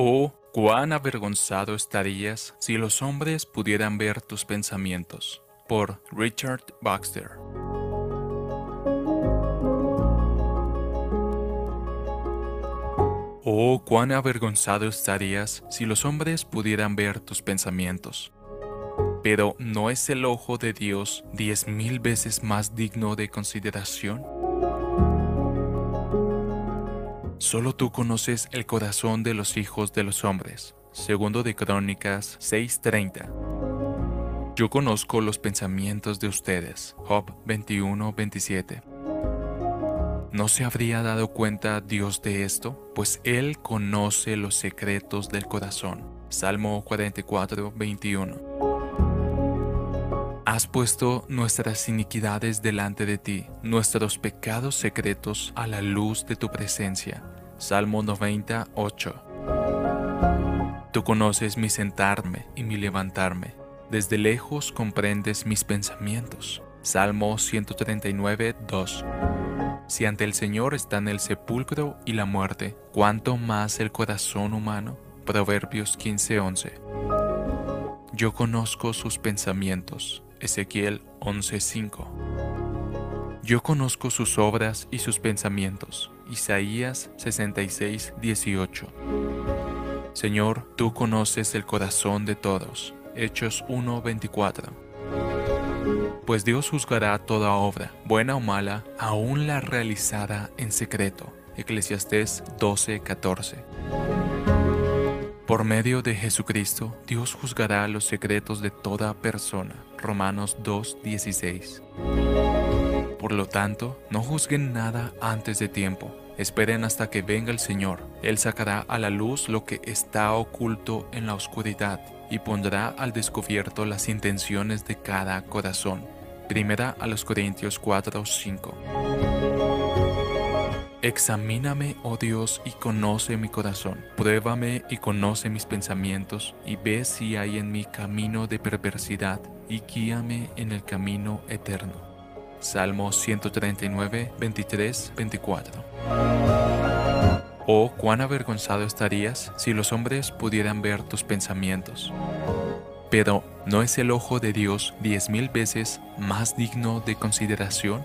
Oh, cuán avergonzado estarías si los hombres pudieran ver tus pensamientos. Por Richard Baxter. Oh, cuán avergonzado estarías si los hombres pudieran ver tus pensamientos. Pero ¿no es el ojo de Dios diez mil veces más digno de consideración? Solo tú conoces el corazón de los hijos de los hombres. Segundo de Crónicas 6:30. Yo conozco los pensamientos de ustedes. Job 21:27. ¿No se habría dado cuenta Dios de esto? Pues Él conoce los secretos del corazón. Salmo 44:21. Has puesto nuestras iniquidades delante de ti, nuestros pecados secretos a la luz de tu presencia. Salmo 98. Tú conoces mi sentarme y mi levantarme. Desde lejos comprendes mis pensamientos. Salmo 139, 2. Si ante el Señor están el sepulcro y la muerte, ¿cuánto más el corazón humano? Proverbios 15, 11. Yo conozco sus pensamientos. Ezequiel 11:5. Yo conozco sus obras y sus pensamientos. Isaías 66:18. Señor, tú conoces el corazón de todos. Hechos 1:24. Pues Dios juzgará toda obra, buena o mala, aún la realizada en secreto. Eclesiastés 12:14. Por medio de Jesucristo, Dios juzgará los secretos de toda persona. Romanos 2.16. Por lo tanto, no juzguen nada antes de tiempo. Esperen hasta que venga el Señor. Él sacará a la luz lo que está oculto en la oscuridad y pondrá al descubierto las intenciones de cada corazón. Primera a los Corintios 4:5. Examíname, oh Dios, y conoce mi corazón. Pruébame y conoce mis pensamientos, y ve si hay en mí camino de perversidad, y guíame en el camino eterno. Salmo 139, 23, 24. Oh, cuán avergonzado estarías si los hombres pudieran ver tus pensamientos. Pero, ¿no es el ojo de Dios diez mil veces más digno de consideración?